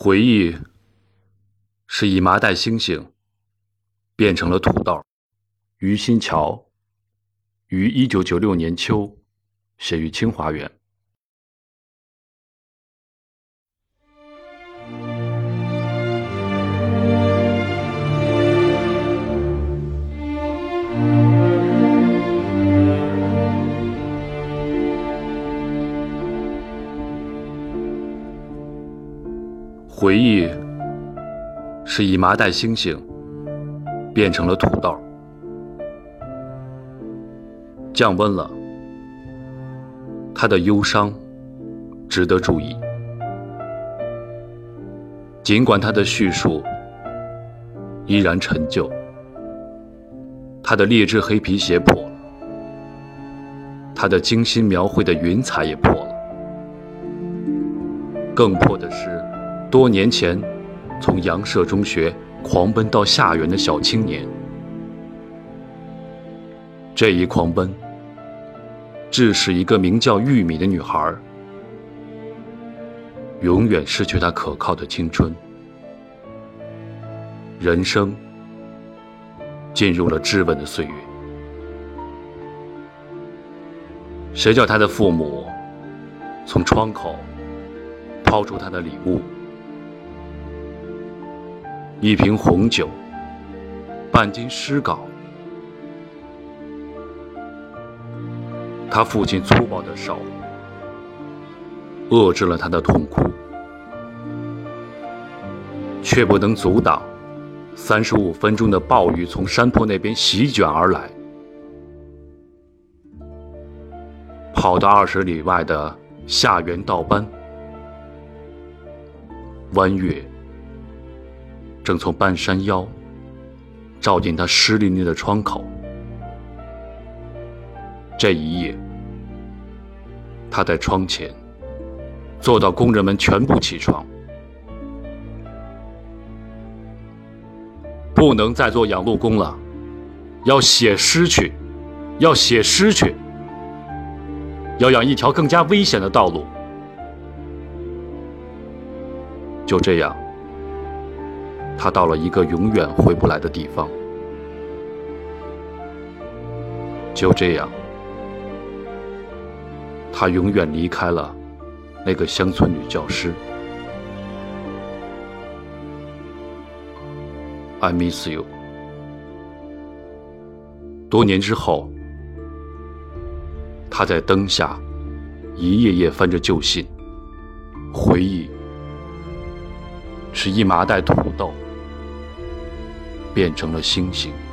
回忆是以麻袋星星变成了土豆。于新桥于一九九六年秋写于清华园。回忆是以麻袋星星变成了土豆，降温了，他的忧伤值得注意。尽管他的叙述依然陈旧，他的劣质黑皮鞋破了，他的精心描绘的云彩也破了，更破的是。多年前，从杨舍中学狂奔到下园的小青年，这一狂奔，致使一个名叫玉米的女孩，永远失去她可靠的青春，人生进入了质问的岁月。谁叫他的父母从窗口抛出他的礼物？一瓶红酒，半斤诗稿。他父亲粗暴的手遏制了他的痛哭，却不能阻挡三十五分钟的暴雨从山坡那边席卷而来。跑到二十里外的下园道班，弯月。正从半山腰照进他湿淋淋的窗口。这一夜，他在窗前坐到工人们全部起床，不能再做养路工了，要写诗去，要写诗去，要养一条更加危险的道路。就这样。他到了一个永远回不来的地方。就这样，他永远离开了那个乡村女教师。I miss you。多年之后，他在灯下一页页翻着旧信，回忆是一麻袋土豆。变成了星星。